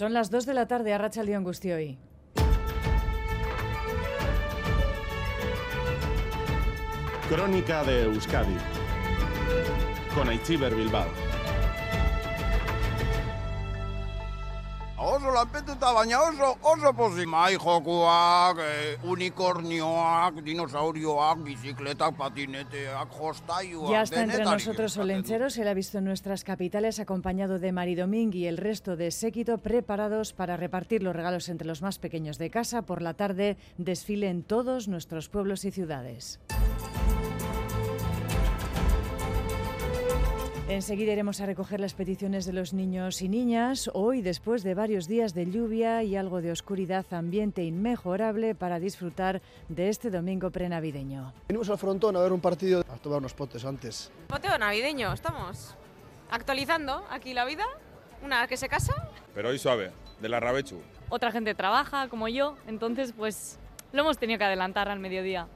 Son las 2 de la tarde a Racha León Gustioy. Crónica de Euskadi con Aichiber Bilbao. Oso lanpetuta, baina oso, oso pozik. Mai jokuak, eh, unicornioak, dinosaurioak, bicicletak, patineteak, jostaiuak, Ya está entre nosotros. Olenchero, se le ha visto en nuestras capitales acompañado de Mari Domínguez y el resto de séquito preparados para repartir los regalos entre los más pequeños de casa. Por la tarde desfile en todos nuestros pueblos y ciudades. Enseguida iremos a recoger las peticiones de los niños y niñas. Hoy, después de varios días de lluvia y algo de oscuridad, ambiente inmejorable para disfrutar de este domingo prenavideño. Venimos al frontón a ver un partido, a tomar unos potes antes. Poteo navideño, estamos actualizando aquí la vida. Una que se casa. Pero hoy suave, de la Rabechu. Otra gente trabaja como yo, entonces pues lo hemos tenido que adelantar al mediodía.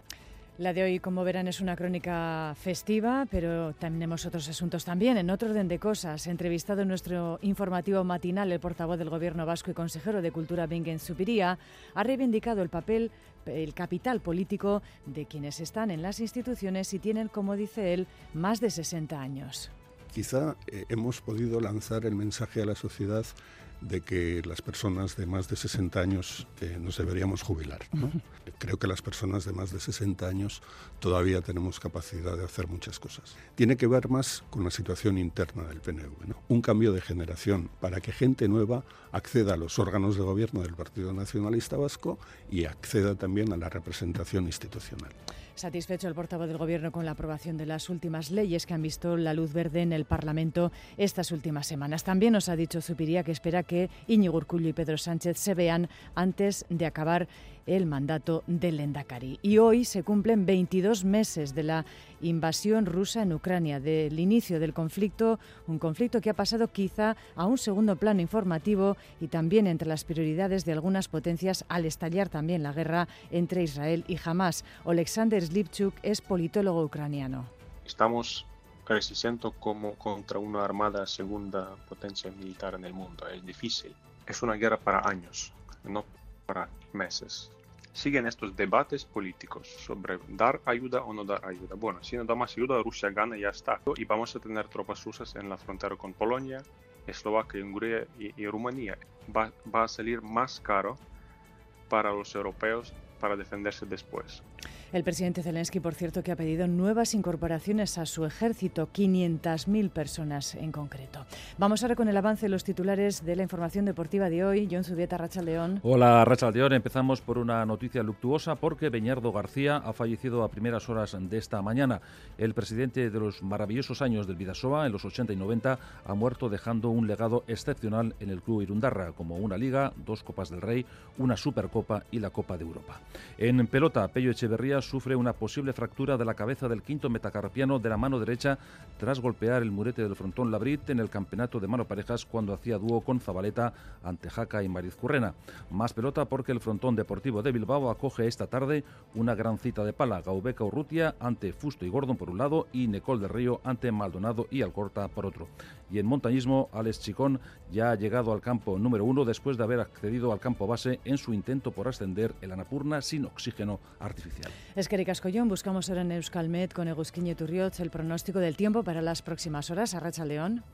La de hoy, como verán, es una crónica festiva, pero tenemos otros asuntos también. En otro orden de cosas, entrevistado en nuestro informativo matinal, el portavoz del Gobierno vasco y consejero de Cultura, Bingen Supiría, ha reivindicado el papel, el capital político de quienes están en las instituciones y tienen, como dice él, más de 60 años. Quizá eh, hemos podido lanzar el mensaje a la sociedad de que las personas de más de 60 años eh, nos deberíamos jubilar. ¿no? Creo que las personas de más de 60 años todavía tenemos capacidad de hacer muchas cosas. Tiene que ver más con la situación interna del PNV. ¿no? Un cambio de generación para que gente nueva acceda a los órganos de gobierno del Partido Nacionalista Vasco y acceda también a la representación institucional. Satisfecho el portavoz del Gobierno con la aprobación de las últimas leyes que han visto la luz verde en el Parlamento estas últimas semanas. También nos ha dicho Zupiría que espera que Íñigo Urkullu y Pedro Sánchez se vean antes de acabar el mandato del Endacari. Y hoy se cumplen 22 meses de la invasión rusa en Ucrania, del inicio del conflicto, un conflicto que ha pasado quizá a un segundo plano informativo y también entre las prioridades de algunas potencias al estallar también la guerra entre Israel y Hamas. Alexander Slipchuk es politólogo ucraniano. Estamos resistiendo como contra una armada segunda potencia militar en el mundo. Es difícil. Es una guerra para años, no para meses. Siguen estos debates políticos sobre dar ayuda o no dar ayuda. Bueno, si no damos ayuda, Rusia gana y ya está. Y vamos a tener tropas rusas en la frontera con Polonia, Eslovaquia, Hungría y, y Rumanía. Va, va a salir más caro para los europeos para defenderse después. El presidente Zelensky, por cierto, que ha pedido nuevas incorporaciones a su ejército, 500.000 personas en concreto. Vamos ahora con el avance de los titulares de la información deportiva de hoy. John Zubieta, Racha León. Hola, Racha León. Empezamos por una noticia luctuosa porque Beñardo García ha fallecido a primeras horas de esta mañana. El presidente de los maravillosos años del Vidasoa, en los 80 y 90, ha muerto dejando un legado excepcional en el club Irundarra, como una liga, dos Copas del Rey, una Supercopa y la Copa de Europa. En pelota, Pello Echeverría sufre una posible fractura de la cabeza del quinto metacarpiano de la mano derecha tras golpear el murete del frontón Labrit en el campeonato de mano parejas cuando hacía dúo con Zabaleta ante Jaca y Mariz Currena. Más pelota porque el frontón deportivo de Bilbao acoge esta tarde una gran cita de pala, Gaubeca Urrutia ante Fusto y Gordon por un lado y Necol del Río ante Maldonado y Alcorta por otro. Y en montañismo, Alex Chicón ya ha llegado al campo número uno después de haber accedido al campo base en su intento por ascender el Anapurna sin oxígeno artificial. Es que buscamos ahora en Euskalmet con Egusquiñe Turriot el pronóstico del tiempo para las próximas horas. Arracha León.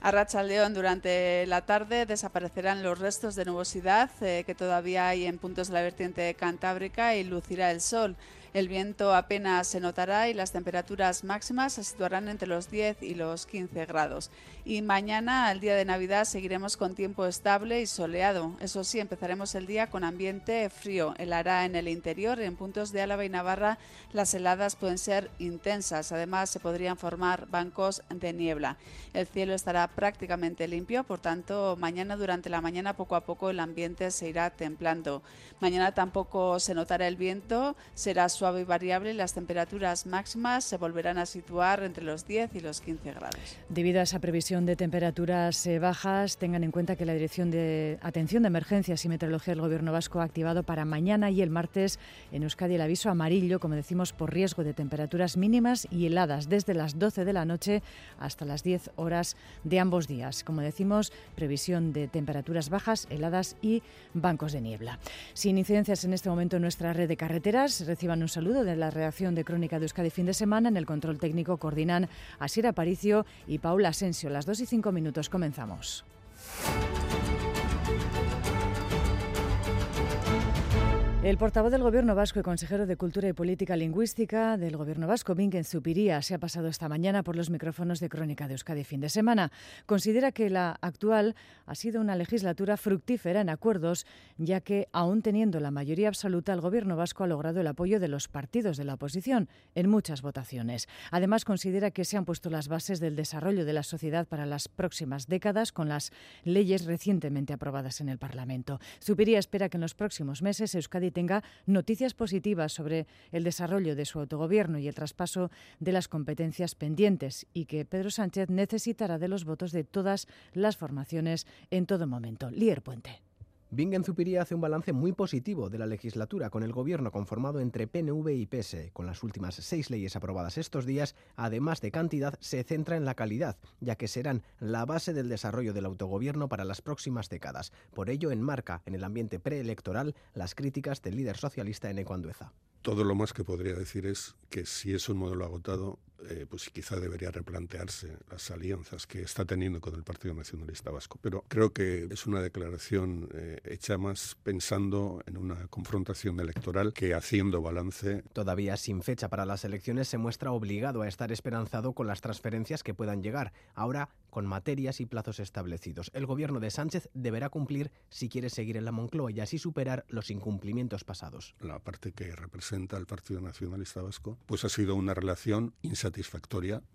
A Rachaldeón durante la tarde desaparecerán los restos de nubosidad eh, que todavía hay en puntos de la vertiente cantábrica y lucirá el sol. El viento apenas se notará y las temperaturas máximas se situarán entre los 10 y los 15 grados. Y mañana, al día de Navidad, seguiremos con tiempo estable y soleado. Eso sí, empezaremos el día con ambiente frío. Helará en el interior. En puntos de Álava y Navarra las heladas pueden ser intensas. Además, se podrían formar bancos de niebla. El cielo estará prácticamente limpio, por tanto, mañana durante la mañana poco a poco el ambiente se irá templando. Mañana tampoco se notará el viento, será suave y variable las temperaturas máximas se volverán a situar entre los 10 y los 15 grados. Debido a esa previsión de temperaturas eh, bajas, tengan en cuenta que la Dirección de Atención de Emergencias y Meteorología del Gobierno Vasco ha activado para mañana y el martes en Euskadi el aviso amarillo, como decimos, por riesgo de temperaturas mínimas y heladas desde las 12 de la noche hasta las 10 horas de ambos días. Como decimos, previsión de temperaturas bajas, heladas y bancos de niebla. Sin incidencias en este momento en nuestra red de carreteras, reciban un saludo de la redacción de Crónica de Euskadi fin de semana. En el control técnico coordinan Asier Aparicio y Paula Asensio. Las 2 y 5 minutos comenzamos. El portavoz del Gobierno vasco y consejero de Cultura y Política Lingüística del Gobierno vasco, Vinken Zupiría, se ha pasado esta mañana por los micrófonos de Crónica de Euskadi fin de semana. Considera que la actual ha sido una legislatura fructífera en acuerdos, ya que, aún teniendo la mayoría absoluta, el Gobierno vasco ha logrado el apoyo de los partidos de la oposición en muchas votaciones. Además, considera que se han puesto las bases del desarrollo de la sociedad para las próximas décadas con las leyes recientemente aprobadas en el Parlamento. Zupiría espera que en los próximos meses Euskadi tenga noticias positivas sobre el desarrollo de su autogobierno y el traspaso de las competencias pendientes y que Pedro Sánchez necesitará de los votos de todas las formaciones en todo momento. Lier Puente. Bingen Zupiría hace un balance muy positivo de la legislatura con el gobierno conformado entre PNV y PS. Con las últimas seis leyes aprobadas estos días, además de cantidad, se centra en la calidad, ya que serán la base del desarrollo del autogobierno para las próximas décadas. Por ello, enmarca en el ambiente preelectoral las críticas del líder socialista en Ecuandueza. Todo lo más que podría decir es que si es un modelo agotado, eh, pues quizá debería replantearse las alianzas que está teniendo con el Partido Nacionalista Vasco. Pero creo que es una declaración eh, hecha más pensando en una confrontación electoral que haciendo balance. Todavía sin fecha para las elecciones se muestra obligado a estar esperanzado con las transferencias que puedan llegar, ahora con materias y plazos establecidos. El gobierno de Sánchez deberá cumplir si quiere seguir en la Moncloa y así superar los incumplimientos pasados. La parte que representa al Partido Nacionalista Vasco, pues ha sido una relación insatisfactoria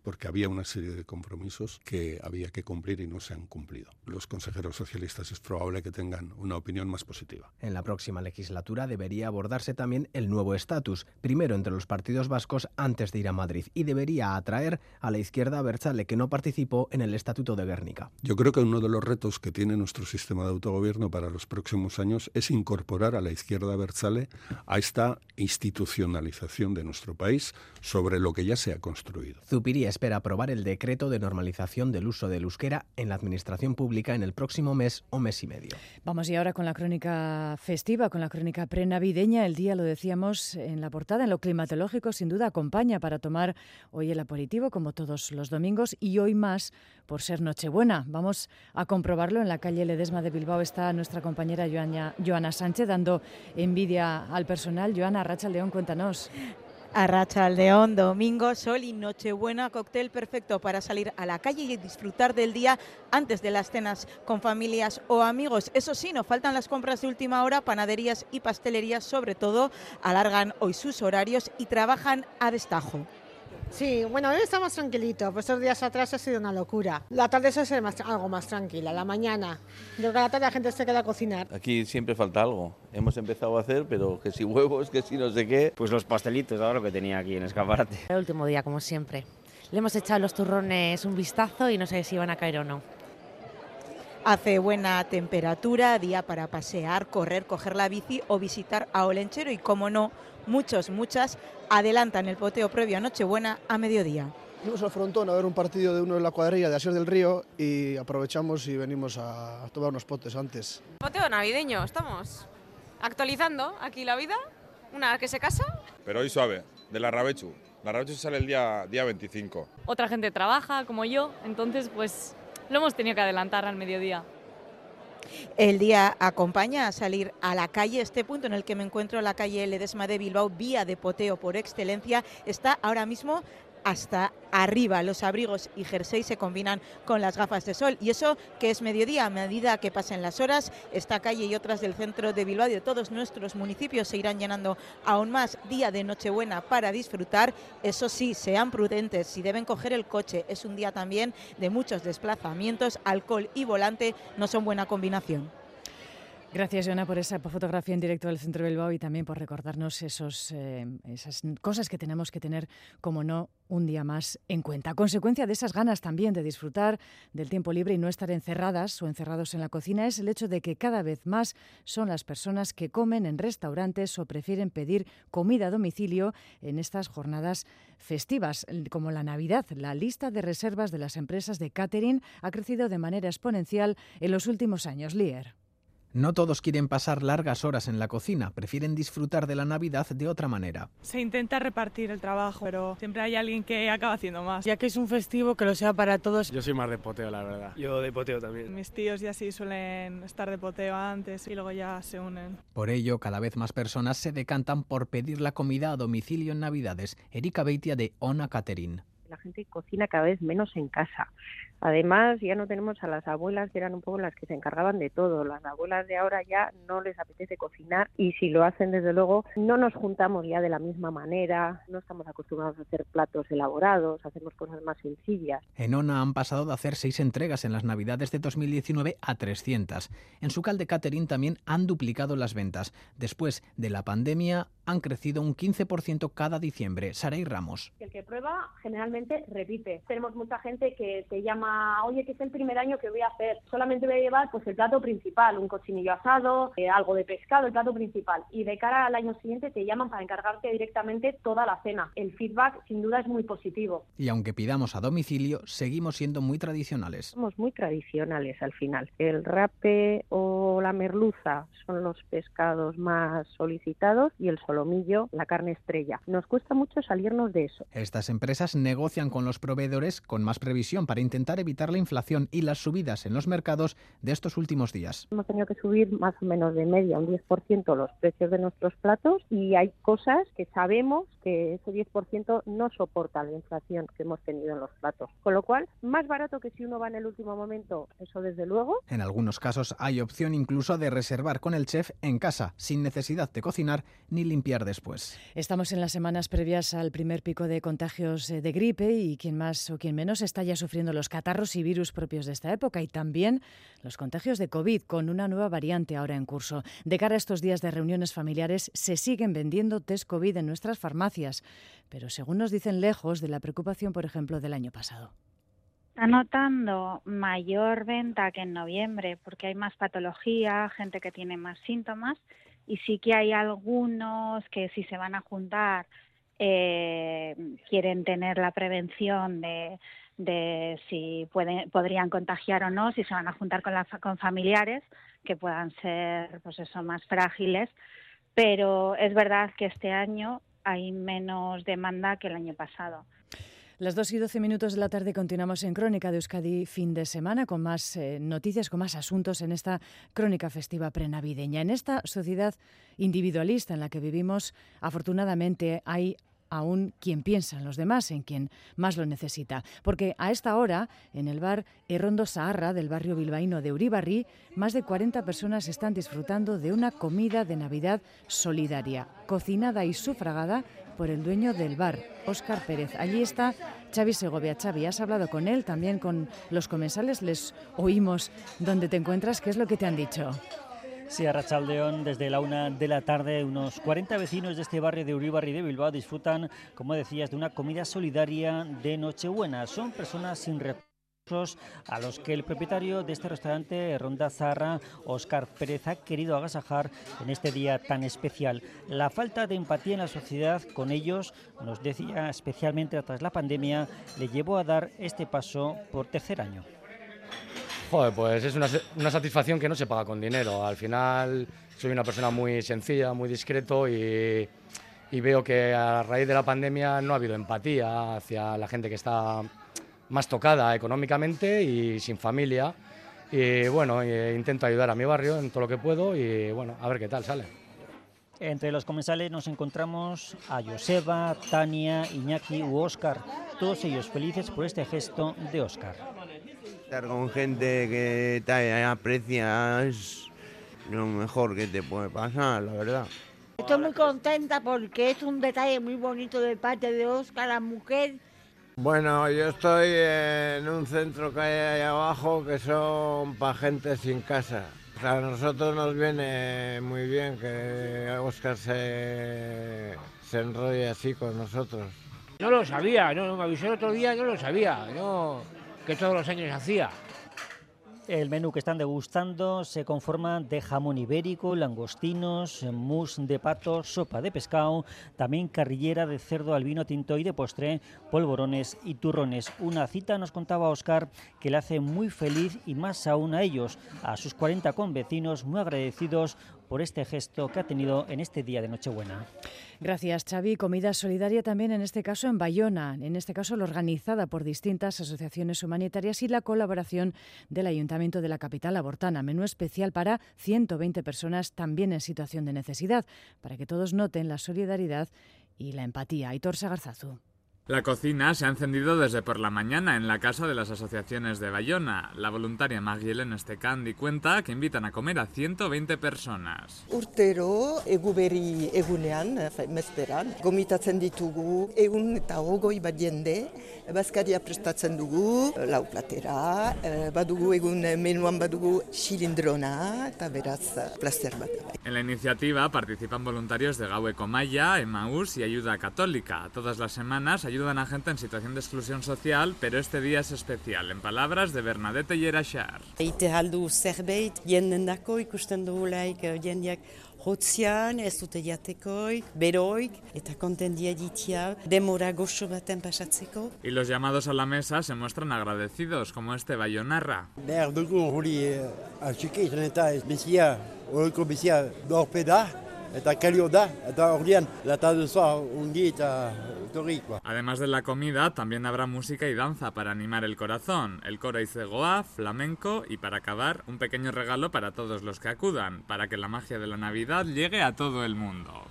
porque había una serie de compromisos que había que cumplir y no se han cumplido. Los consejeros socialistas es probable que tengan una opinión más positiva. En la próxima legislatura debería abordarse también el nuevo estatus, primero entre los partidos vascos antes de ir a Madrid, y debería atraer a la izquierda Berchale que no participó en el Estatuto de Guernica. Yo creo que uno de los retos que tiene nuestro sistema de autogobierno para los próximos años es incorporar a la izquierda Berchale a esta institucionalización de nuestro país sobre lo que ya se ha construido. Zupiría espera aprobar el decreto de normalización del uso del euskera en la administración pública en el próximo mes o mes y medio. Vamos y ahora con la crónica festiva, con la crónica prenavideña. El día, lo decíamos en la portada, en lo climatológico, sin duda acompaña para tomar hoy el aperitivo, como todos los domingos, y hoy más por ser Nochebuena. Vamos a comprobarlo. En la calle Ledesma de Bilbao está nuestra compañera Joana, Joana Sánchez dando envidia al personal. Joana Racha León, cuéntanos. Arracha León, domingo, sol y nochebuena, cóctel perfecto para salir a la calle y disfrutar del día antes de las cenas con familias o amigos. Eso sí, no faltan las compras de última hora, panaderías y pastelerías sobre todo alargan hoy sus horarios y trabajan a destajo. Sí, bueno, hoy está más tranquilito, pues estos días atrás ha sido una locura. La tarde suele ser más, algo más tranquila, la mañana. Yo creo que a la tarde la gente se queda a cocinar. Aquí siempre falta algo. Hemos empezado a hacer, pero que si huevos, que si no sé qué. Pues los pastelitos, ahora lo que tenía aquí en escaparate. El último día, como siempre. Le hemos echado los turrones un vistazo y no sé si van a caer o no. Hace buena temperatura, día para pasear, correr, coger la bici o visitar a Olenchero y, como no, muchos, muchas adelantan el poteo previo a Nochebuena a mediodía. Fuimos al frontón a ver un partido de uno de la cuadrilla de Asier del Río y aprovechamos y venimos a tomar unos potes antes. Poteo navideño, estamos actualizando aquí la vida. Una que se casa. Pero hoy suave, de la Rabechu. La Rabechu sale el día, día 25. Otra gente trabaja como yo, entonces pues lo hemos tenido que adelantar al mediodía. El día acompaña a salir a la calle. Este punto en el que me encuentro, la calle Ledesma de Bilbao, vía de poteo por excelencia, está ahora mismo hasta arriba. Los abrigos y jersey se combinan con las gafas de sol. Y eso que es mediodía, a medida que pasen las horas, esta calle y otras del centro de Bilbao y de todos nuestros municipios se irán llenando aún más. Día de Nochebuena para disfrutar. Eso sí, sean prudentes si deben coger el coche. Es un día también de muchos desplazamientos. Alcohol y volante no son buena combinación. Gracias, Joana, por esa fotografía en directo del centro de Bilbao y también por recordarnos esos, eh, esas cosas que tenemos que tener, como no, un día más en cuenta. A consecuencia de esas ganas también de disfrutar del tiempo libre y no estar encerradas o encerrados en la cocina es el hecho de que cada vez más son las personas que comen en restaurantes o prefieren pedir comida a domicilio en estas jornadas festivas, como la Navidad. La lista de reservas de las empresas de catering ha crecido de manera exponencial en los últimos años. Lier. No todos quieren pasar largas horas en la cocina, prefieren disfrutar de la Navidad de otra manera. Se intenta repartir el trabajo, pero siempre hay alguien que acaba haciendo más. Ya que es un festivo, que lo sea para todos. Yo soy más de poteo, la verdad. Yo de poteo también. Mis tíos ya sí suelen estar de poteo antes y luego ya se unen. Por ello, cada vez más personas se decantan por pedir la comida a domicilio en Navidades. Erika Beitia de Ona Catering la gente cocina cada vez menos en casa. Además, ya no tenemos a las abuelas que eran un poco las que se encargaban de todo. Las abuelas de ahora ya no les apetece cocinar y si lo hacen, desde luego, no nos juntamos ya de la misma manera, no estamos acostumbrados a hacer platos elaborados, hacemos cosas más sencillas. En ONA han pasado de hacer seis entregas en las Navidades de 2019 a 300. En su calde catering también han duplicado las ventas. Después de la pandemia han crecido un 15% cada diciembre. Saray Ramos. El que prueba generalmente repite. Tenemos mucha gente que te llama, oye, que es el primer año que voy a hacer. Solamente voy a llevar pues el plato principal, un cochinillo asado, eh, algo de pescado, el plato principal. Y de cara al año siguiente te llaman para encargarte directamente toda la cena. El feedback sin duda es muy positivo. Y aunque pidamos a domicilio, seguimos siendo muy tradicionales. Somos muy tradicionales al final. El rape o la merluza son los pescados más solicitados y el solomillo, la carne estrella. Nos cuesta mucho salirnos de eso. Estas empresas negocian con los proveedores con más previsión para intentar evitar la inflación y las subidas en los mercados de estos últimos días. Hemos tenido que subir más o menos de media un 10% los precios de nuestros platos y hay cosas que sabemos que ese 10% no soporta la inflación que hemos tenido en los platos. Con lo cual, más barato que si uno va en el último momento, eso desde luego. En algunos casos hay opción incluso de reservar con el chef en casa, sin necesidad de cocinar ni limpiar después. Estamos en las semanas previas al primer pico de contagios eh, de gripe y quien más o quien menos está ya sufriendo los catarros y virus propios de esta época y también los contagios de COVID con una nueva variante ahora en curso. De cara a estos días de reuniones familiares se siguen vendiendo test COVID en nuestras farmacias, pero según nos dicen lejos de la preocupación, por ejemplo, del año pasado. Está notando mayor venta que en noviembre porque hay más patología, gente que tiene más síntomas y sí que hay algunos que si se van a juntar eh, quieren tener la prevención de, de si pueden, podrían contagiar o no, si se van a juntar con, la, con familiares que puedan ser pues eso, más frágiles, pero es verdad que este año hay menos demanda que el año pasado. Las 2 y 12 minutos de la tarde continuamos en Crónica de Euskadi fin de semana con más eh, noticias, con más asuntos en esta crónica festiva prenavideña. En esta sociedad individualista en la que vivimos, afortunadamente hay aún quien piensa en los demás, en quien más lo necesita. Porque a esta hora, en el bar Errondo Saharra del barrio bilbaíno de Uribarri, más de 40 personas están disfrutando de una comida de Navidad solidaria, cocinada y sufragada por el dueño del bar, Óscar Pérez. Allí está Xavi Segovia. Xavi, has hablado con él, también con los comensales, les oímos dónde te encuentras, qué es lo que te han dicho. Sí, Rachaldeón, desde la una de la tarde, unos 40 vecinos de este barrio de Uribarri de Bilbao disfrutan, como decías, de una comida solidaria de Nochebuena. Son personas sin recursos a los que el propietario de este restaurante, Ronda Zarra, Oscar Pérez, ha querido agasajar en este día tan especial. La falta de empatía en la sociedad con ellos, nos decía especialmente tras la pandemia, le llevó a dar este paso por tercer año. Joder, pues es una, una satisfacción que no se paga con dinero. Al final soy una persona muy sencilla, muy discreto y, y veo que a raíz de la pandemia no ha habido empatía hacia la gente que está más tocada económicamente y sin familia. Y bueno, eh, intento ayudar a mi barrio en todo lo que puedo y bueno, a ver qué tal sale. Entre los comensales nos encontramos a Joseba, Tania, Iñaki u Óscar, todos ellos felices por este gesto de Óscar. Estar con gente que te aprecia es lo mejor que te puede pasar, la verdad. Estoy muy contenta porque es un detalle muy bonito de parte de Óscar, la mujer bueno, yo estoy en un centro que hay ahí abajo que son para gente sin casa. a nosotros nos viene muy bien que Oscar se, se enrolle así con nosotros. No lo sabía, no, me avisó el otro día, no lo sabía, no, que todos los años hacía. El menú que están degustando se conforma de jamón ibérico, langostinos, mousse de pato, sopa de pescado, también carrillera de cerdo al vino tinto y de postre, polvorones y turrones. Una cita, nos contaba Oscar, que le hace muy feliz y más aún a ellos, a sus 40 convecinos, muy agradecidos por este gesto que ha tenido en este día de Nochebuena. Gracias, Xavi. Comida solidaria también en este caso en Bayona, en este caso lo organizada por distintas asociaciones humanitarias y la colaboración del Ayuntamiento de la capital abortana. Menú especial para 120 personas también en situación de necesidad, para que todos noten la solidaridad y la empatía. Aitor Sagarzazu. La cocina se ha encendido desde por la mañana en la casa de las asociaciones de Bayona. La voluntaria Magdalena Estecandi cuenta que invitan a comer a 120 personas. Urtero eguberi egunean, mezperan, gomitatzen ditugu egun eta hogoi bat jende, bazkaria prestatzen dugu, lau platera, badugu egun menuan badugu xilindrona eta beraz placer bat. En la iniciativa participan voluntarios de Gaue Comaya, Emmaús y Ayuda Católica. Todas las semanas ayudan a gente en situación de exclusión social, pero este día es especial, en palabras de Bernadette Yerachar. Ite aldu zerbait, jendendako ikusten dugulaik jendeak hotzian, ez dute jatekoik, beroik, eta konten diaditia, demora goxo baten pasatzeko. Y los llamados a la mesa se muestran agradecidos, como este bayonarra. Behar dugu hori atxikeitzen eta ez bizia, horiko bizia dorpeda, ungi eta Además de la comida, también habrá música y danza para animar el corazón, el coro Izegoa, flamenco y para acabar, un pequeño regalo para todos los que acudan, para que la magia de la Navidad llegue a todo el mundo.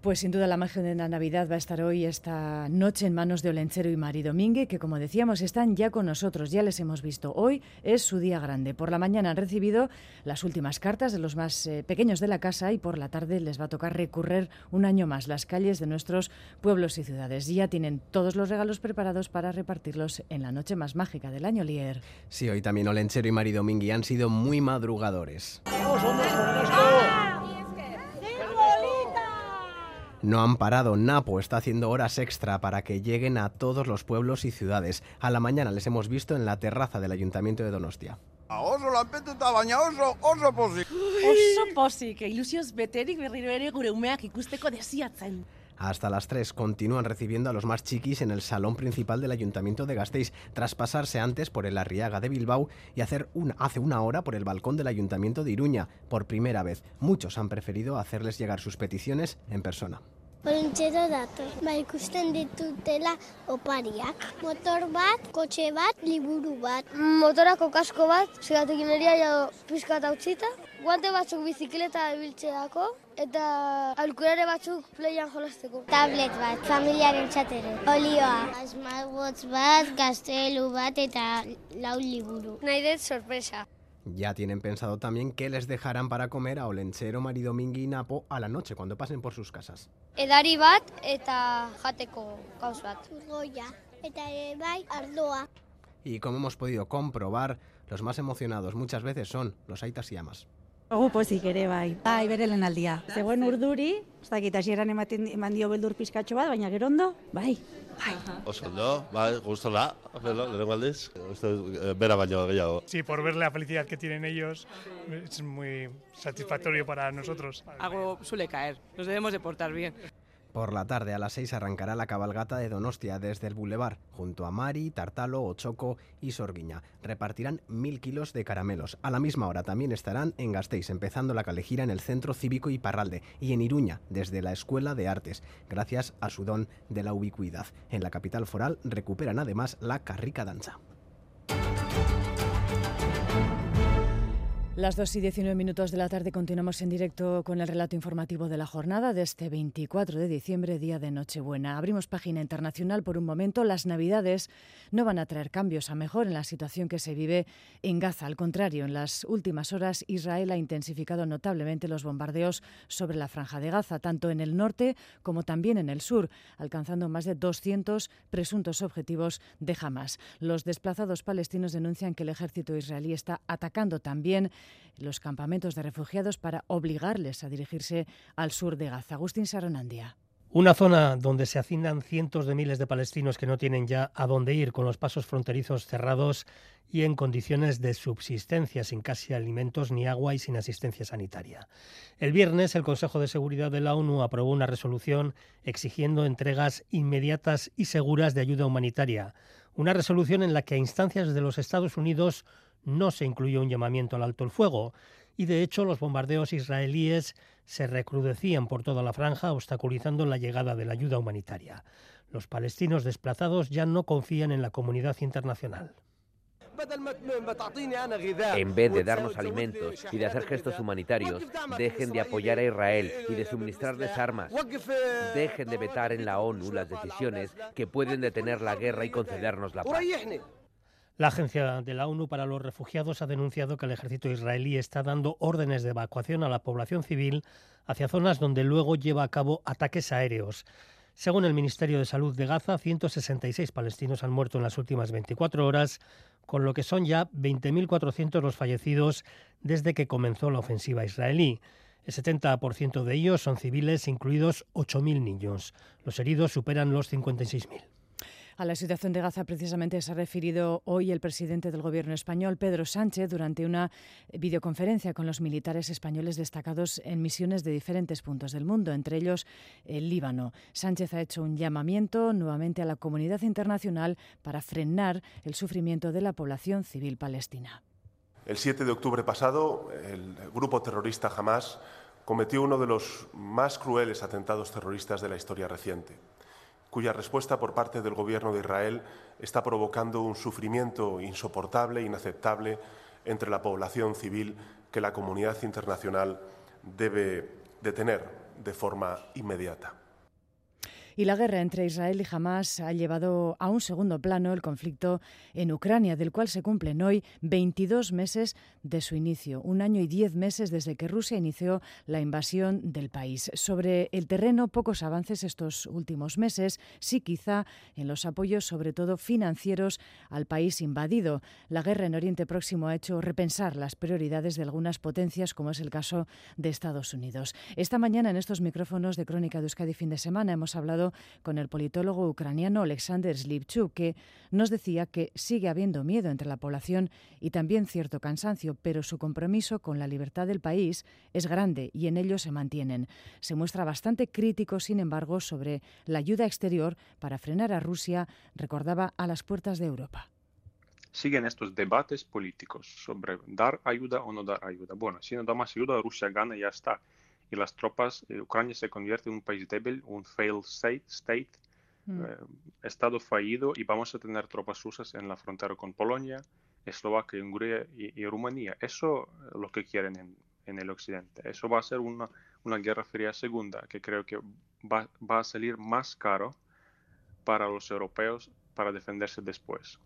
Pues sin duda la magia de la Navidad va a estar hoy esta noche en manos de Olencero y Mari Domínguez, que como decíamos están ya con nosotros, ya les hemos visto. Hoy es su día grande. Por la mañana han recibido las últimas cartas de los más eh, pequeños de la casa y por la tarde les va a tocar recurrir un año más las calles de nuestros pueblos y ciudades. Ya tienen todos los regalos preparados para repartirlos en la noche más mágica del año, Lier. Sí, hoy también Olencero y Mari Domínguez han sido muy madrugadores. No han parado, Napo está haciendo horas extra para que lleguen a todos los pueblos y ciudades. A la mañana les hemos visto en la terraza del Ayuntamiento de Donostia. Oso baina oso, oso pozik. Oso pozik, ilusioz beterik berriro ere gure umeak ikusteko desiatzen. Hasta las 3 continúan recibiendo a los más chiquis en el salón principal del Ayuntamiento de Gasteiz, tras pasarse antes por el Arriaga de Bilbao y hacer un, hace una hora por el balcón del Ayuntamiento de Iruña. Por primera vez, muchos han preferido hacerles llegar sus peticiones en persona. Olentxero dator, ba ikusten ditutela opariak. Motor bat, kotxe bat, liburu bat. Motorako kasko bat, segatekin eria jo pizkat utzita. Guante batzuk bizikleta ibiltzeako eta alkurare batzuk playan jolasteko. Tablet bat, familiaren txatere. Olioa. Smartwatch bat, gaztelu bat eta lau liburu. Nahi dut sorpresa. Ya tienen pensado también qué les dejarán para comer a Olenchero, Maridomingui y Napo a la noche cuando pasen por sus casas. Edari bat eta jateko gauz bat. Goya eta bai ardoa. Y como hemos podido comprobar, los más emocionados muchas veces son los aitas y amas. Ogu pozik ere bai. Bai, bere aldia. Zegoen urduri, ez dakit hasieran ematen eman dio beldur pizkatxo bat, baina gero ondo, bai. Bai. Oso ondo, bai, gustola, pero lehenengo aldiz, bera baino gehiago. Sí, por ver la felicidad que tienen ellos, es muy satisfactorio para nosotros. Algo suele caer, nos debemos de portar bien. Por la tarde a las 6 arrancará la cabalgata de Donostia desde el Boulevard, junto a Mari, Tartalo, Ochoco y Sorguiña. Repartirán mil kilos de caramelos. A la misma hora también estarán en Gasteiz, empezando la calejira en el Centro Cívico y Parralde, y en Iruña, desde la Escuela de Artes, gracias a su don de la ubicuidad. En la capital foral recuperan además la carrica danza. Las 2 y 19 minutos de la tarde continuamos en directo con el relato informativo de la jornada de este 24 de diciembre, día de Nochebuena. Abrimos página internacional por un momento. Las Navidades no van a traer cambios a mejor en la situación que se vive en Gaza. Al contrario, en las últimas horas Israel ha intensificado notablemente los bombardeos sobre la franja de Gaza, tanto en el norte como también en el sur, alcanzando más de 200 presuntos objetivos de Hamas. Los desplazados palestinos denuncian que el ejército israelí está atacando también los campamentos de refugiados para obligarles a dirigirse al sur de Gaza. Agustín Saronandia. Una zona donde se hacinan cientos de miles de palestinos que no tienen ya a dónde ir, con los pasos fronterizos cerrados y en condiciones de subsistencia, sin casi alimentos ni agua y sin asistencia sanitaria. El viernes, el Consejo de Seguridad de la ONU aprobó una resolución exigiendo entregas inmediatas y seguras de ayuda humanitaria. Una resolución en la que a instancias de los Estados Unidos no se incluyó un llamamiento al alto el fuego y de hecho los bombardeos israelíes se recrudecían por toda la franja, obstaculizando la llegada de la ayuda humanitaria. Los palestinos desplazados ya no confían en la comunidad internacional. En vez de darnos alimentos y de hacer gestos humanitarios, dejen de apoyar a Israel y de suministrarles armas. Dejen de vetar en la ONU las decisiones que pueden detener la guerra y concedernos la paz. La Agencia de la ONU para los Refugiados ha denunciado que el ejército israelí está dando órdenes de evacuación a la población civil hacia zonas donde luego lleva a cabo ataques aéreos. Según el Ministerio de Salud de Gaza, 166 palestinos han muerto en las últimas 24 horas, con lo que son ya 20.400 los fallecidos desde que comenzó la ofensiva israelí. El 70% de ellos son civiles, incluidos 8.000 niños. Los heridos superan los 56.000. A la situación de Gaza precisamente se ha referido hoy el presidente del Gobierno español, Pedro Sánchez, durante una videoconferencia con los militares españoles destacados en misiones de diferentes puntos del mundo, entre ellos el Líbano. Sánchez ha hecho un llamamiento nuevamente a la comunidad internacional para frenar el sufrimiento de la población civil palestina. El 7 de octubre pasado, el grupo terrorista Hamas cometió uno de los más crueles atentados terroristas de la historia reciente cuya respuesta por parte del Gobierno de Israel está provocando un sufrimiento insoportable, inaceptable entre la población civil que la comunidad internacional debe detener de forma inmediata. Y la guerra entre Israel y Hamas ha llevado a un segundo plano el conflicto en Ucrania, del cual se cumplen hoy 22 meses de su inicio, un año y diez meses desde que Rusia inició la invasión del país. Sobre el terreno, pocos avances estos últimos meses, sí quizá en los apoyos, sobre todo financieros, al país invadido. La guerra en Oriente Próximo ha hecho repensar las prioridades de algunas potencias, como es el caso de Estados Unidos. Esta mañana en estos micrófonos de Crónica de Euskadi fin de semana hemos hablado con el politólogo ucraniano Alexander Slivchuk, que nos decía que sigue habiendo miedo entre la población y también cierto cansancio, pero su compromiso con la libertad del país es grande y en ello se mantienen. Se muestra bastante crítico, sin embargo, sobre la ayuda exterior para frenar a Rusia, recordaba, a las puertas de Europa siguen estos debates políticos sobre dar ayuda o no dar ayuda. Bueno, si no da más ayuda, Rusia gana y ya está y las tropas, de Ucrania se convierte en un país débil, un failed state, state mm. eh, estado fallido y vamos a tener tropas rusas en la frontera con Polonia, Eslovaquia, Hungría y, Rumanía. Eso es lo que quieren en, en, el occidente. Eso va a ser una, una guerra fría segunda que creo que va, va a salir más caro para los europeos para defenderse después.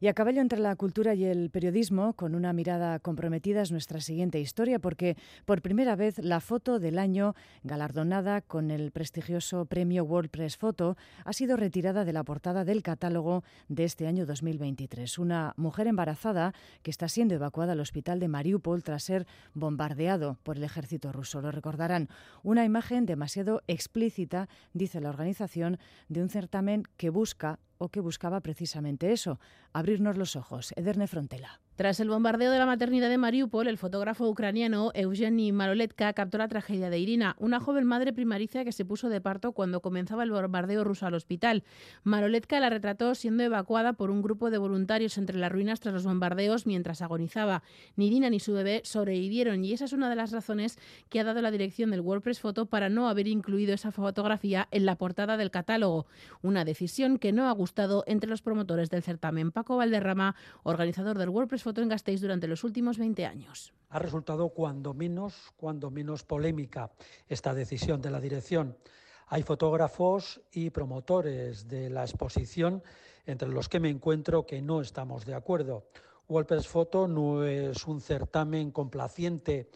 Y a caballo entre la cultura y el periodismo, con una mirada comprometida, es nuestra siguiente historia, porque por primera vez la foto del año galardonada con el prestigioso premio World Press Photo ha sido retirada de la portada del catálogo de este año 2023. Una mujer embarazada que está siendo evacuada al hospital de Mariupol tras ser bombardeado por el ejército ruso. Lo recordarán. Una imagen demasiado explícita, dice la organización, de un certamen que busca o que buscaba precisamente eso, abrirnos los ojos. Ederne Frontela. Tras el bombardeo de la maternidad de Mariupol, el fotógrafo ucraniano Eugeni Maroletka captó la tragedia de Irina, una joven madre primaricia que se puso de parto cuando comenzaba el bombardeo ruso al hospital. Maroletka la retrató siendo evacuada por un grupo de voluntarios entre las ruinas tras los bombardeos mientras agonizaba. Ni Irina ni su bebé sobrevivieron y esa es una de las razones que ha dado la dirección del WordPress Photo para no haber incluido esa fotografía en la portada del catálogo. Una decisión que no ha gustado entre los promotores del certamen. Paco Valderrama, organizador del WordPress foto en Gasteiz durante los últimos 20 años. Ha resultado cuando menos, cuando menos polémica esta decisión de la dirección. Hay fotógrafos y promotores de la exposición entre los que me encuentro que no estamos de acuerdo. Wolpers Photo no es un certamen complaciente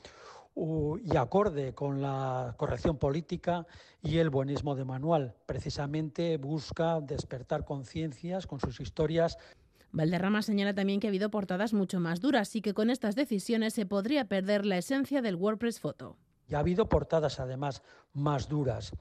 y acorde con la corrección política y el buenismo de manual. Precisamente busca despertar conciencias con sus historias Valderrama señala también que ha habido portadas mucho más duras y que con estas decisiones se podría perder la esencia del WordPress Photo. Y ha habido portadas además más duras.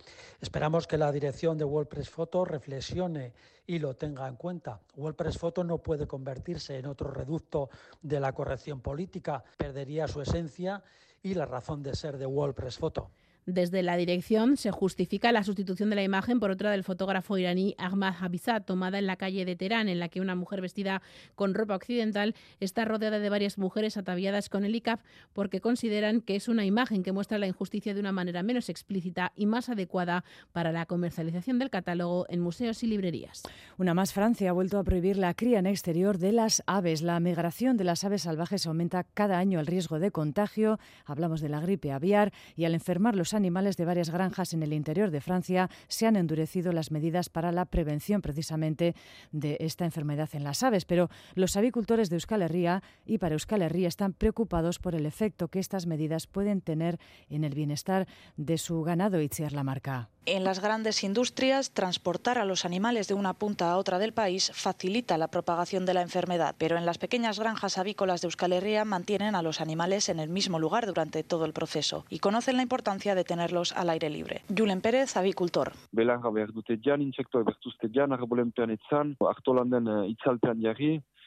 Esperamos que la dirección de WordPress Photo reflexione y lo tenga en cuenta. WordPress Photo no puede convertirse en otro reducto de la corrección política, perdería su esencia y la razón de ser de WordPress Photo. Desde la dirección se justifica la sustitución de la imagen por otra del fotógrafo iraní Ahmad Habizad, tomada en la calle de Teherán, en la que una mujer vestida con ropa occidental está rodeada de varias mujeres ataviadas con el ICAP porque consideran que es una imagen que muestra la injusticia de una manera menos explícita y más adecuada para la comercialización del catálogo en museos y librerías. Una más, Francia ha vuelto a prohibir la cría en exterior de las aves. La migración de las aves salvajes aumenta cada año el riesgo de contagio. Hablamos de la gripe aviar y al enfermar los animales de varias granjas en el interior de Francia se han endurecido las medidas para la prevención precisamente de esta enfermedad en las aves. Pero los avicultores de Euskal Herria y para Euskal Herria están preocupados por el efecto que estas medidas pueden tener en el bienestar de su ganado, Itziar Lamarca. En las grandes industrias, transportar a los animales de una punta a otra del país facilita la propagación de la enfermedad, pero en las pequeñas granjas avícolas de Euskal Herria mantienen a los animales en el mismo lugar durante todo el proceso y conocen la importancia de tenerlos al aire libre. Julen Pérez, avicultor.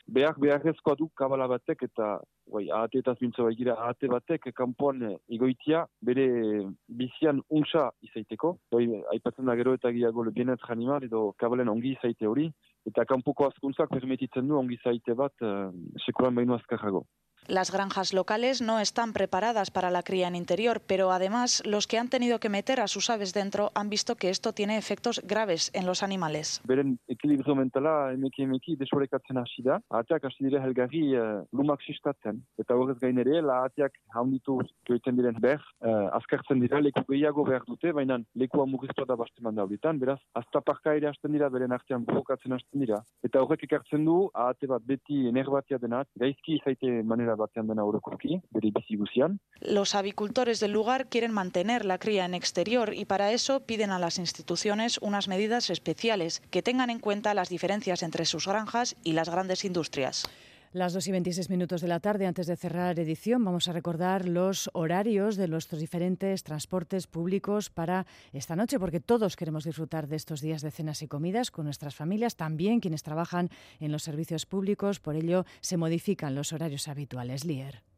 behar beharrezkoa du kabala batek eta bai, ahate eta zintzo baigira ahate batek kanpoan egoitia bere bizian unsa izaiteko. Bai, aipatzen da gero eta giago lebienet animal edo kabalen ongi izaite hori. Eta kanpoko azkuntzak permititzen du ongi izaite bat uh, sekulan baino azkarrago. Las granjas locales no están preparadas para la cría en interior, pero además los que han tenido que meter a sus aves dentro han visto que esto tiene efectos graves en los animales. Gaizki izaite manera Los avicultores del lugar quieren mantener la cría en exterior y para eso piden a las instituciones unas medidas especiales que tengan en cuenta las diferencias entre sus granjas y las grandes industrias. Las 2 y 26 minutos de la tarde, antes de cerrar edición, vamos a recordar los horarios de los diferentes transportes públicos para esta noche, porque todos queremos disfrutar de estos días de cenas y comidas con nuestras familias, también quienes trabajan en los servicios públicos, por ello se modifican los horarios habituales. Lier.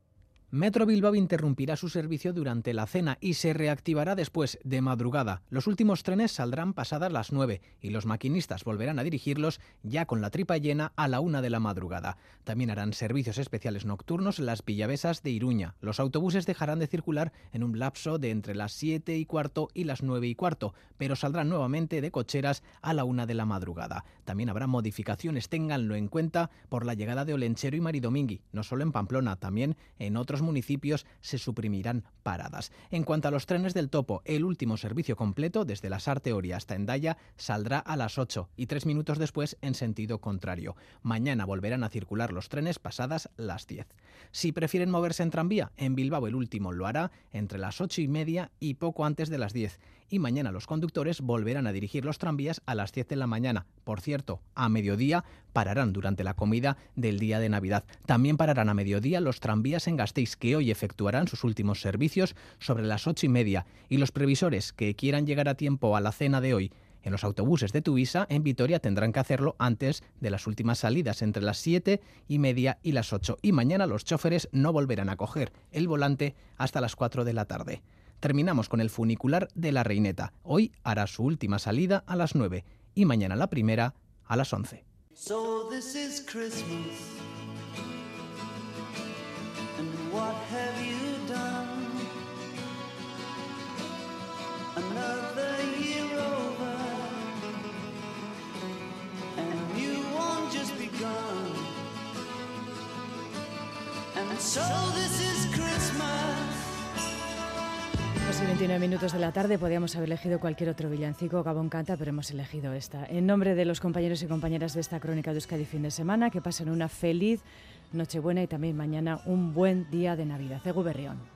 Metro Bilbao interrumpirá su servicio durante la cena y se reactivará después de madrugada. Los últimos trenes saldrán pasadas las 9 y los maquinistas volverán a dirigirlos ya con la tripa llena a la una de la madrugada. También harán servicios especiales nocturnos las villavesas de Iruña. Los autobuses dejarán de circular en un lapso de entre las 7 y cuarto y las 9 y cuarto, pero saldrán nuevamente de cocheras a la una de la madrugada. También habrá modificaciones, ténganlo en cuenta, por la llegada de Olenchero y Maridomingui, no solo en Pamplona, también en otros municipios se suprimirán paradas. En cuanto a los trenes del topo, el último servicio completo desde la Sarteoria hasta Endaya saldrá a las 8 y tres minutos después en sentido contrario. Mañana volverán a circular los trenes pasadas las 10. Si prefieren moverse en tranvía, en Bilbao el último lo hará entre las 8 y media y poco antes de las 10 y mañana los conductores volverán a dirigir los tranvías a las 10 de la mañana. Por cierto, a mediodía pararán durante la comida del día de Navidad. También pararán a mediodía los tranvías en Gasteiz que hoy efectuarán sus últimos servicios sobre las 8 y media y los previsores que quieran llegar a tiempo a la cena de hoy en los autobuses de Tuisa, en Vitoria, tendrán que hacerlo antes de las últimas salidas, entre las 7 y media y las 8. Y mañana los choferes no volverán a coger el volante hasta las 4 de la tarde. Terminamos con el funicular de la Reineta. Hoy hará su última salida a las 9 y mañana la primera a las 11. So this is Christmas. And what have you done? Another year over. And you won't just begun. And so this is Christmas. Casi 29 minutos de la tarde podíamos haber elegido cualquier otro villancico, Gabón canta, pero hemos elegido esta. En nombre de los compañeros y compañeras de esta crónica de Euskadi fin de semana, que pasen una feliz Nochebuena y también mañana un buen día de Navidad. Egu Berrión.